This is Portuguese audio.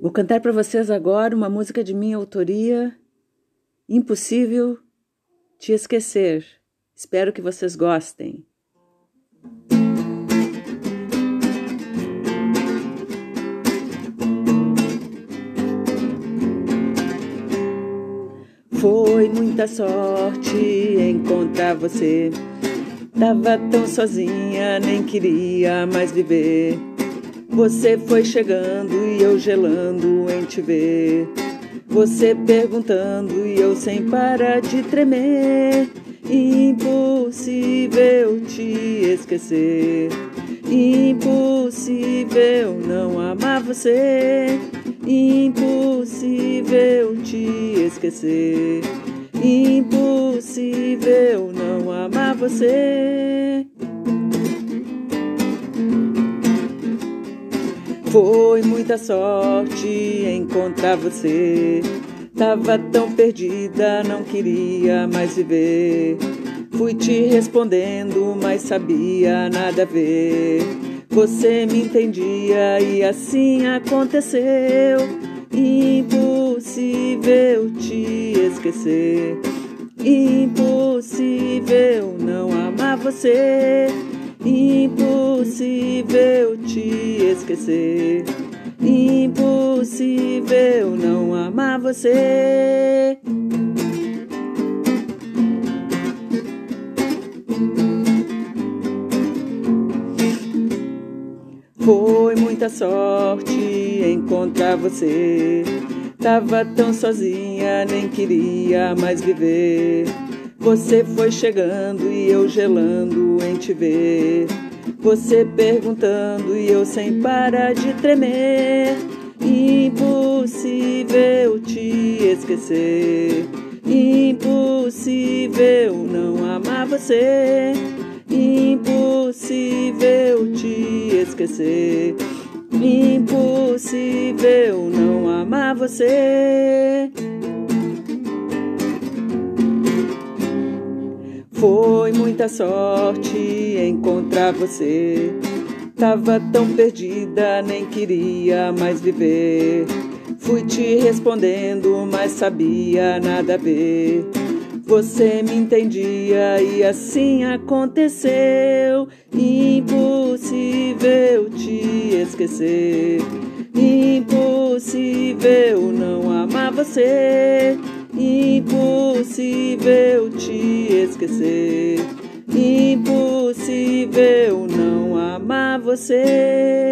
Vou cantar para vocês agora uma música de minha autoria, Impossível Te Esquecer. Espero que vocês gostem. Foi muita sorte encontrar você. Tava tão sozinha, nem queria mais viver. Você foi chegando e eu gelando em te ver. Você perguntando e eu sem parar de tremer. Impossível te esquecer. Impossível não amar você. Impossível te esquecer. Impossível não amar você. Foi muita sorte encontrar você. Tava tão perdida, não queria mais viver. Fui te respondendo, mas sabia nada a ver. Você me entendia e assim aconteceu. Impossível te esquecer. Impossível não amar você. Impossível te esquecer. Impossível não amar você. Foi muita sorte encontrar você. Tava tão sozinha, nem queria mais viver. Você foi chegando e eu gelando em te ver. Você perguntando e eu sem parar de tremer. Impossível te esquecer. Impossível não amar você. Impossível te esquecer. Impossível não amar você. Muita sorte encontrar você. Tava tão perdida, nem queria mais viver. Fui te respondendo, mas sabia nada a ver. Você me entendia e assim aconteceu. Impossível te esquecer. Impossível não amar você. Impossível te esquecer. Você.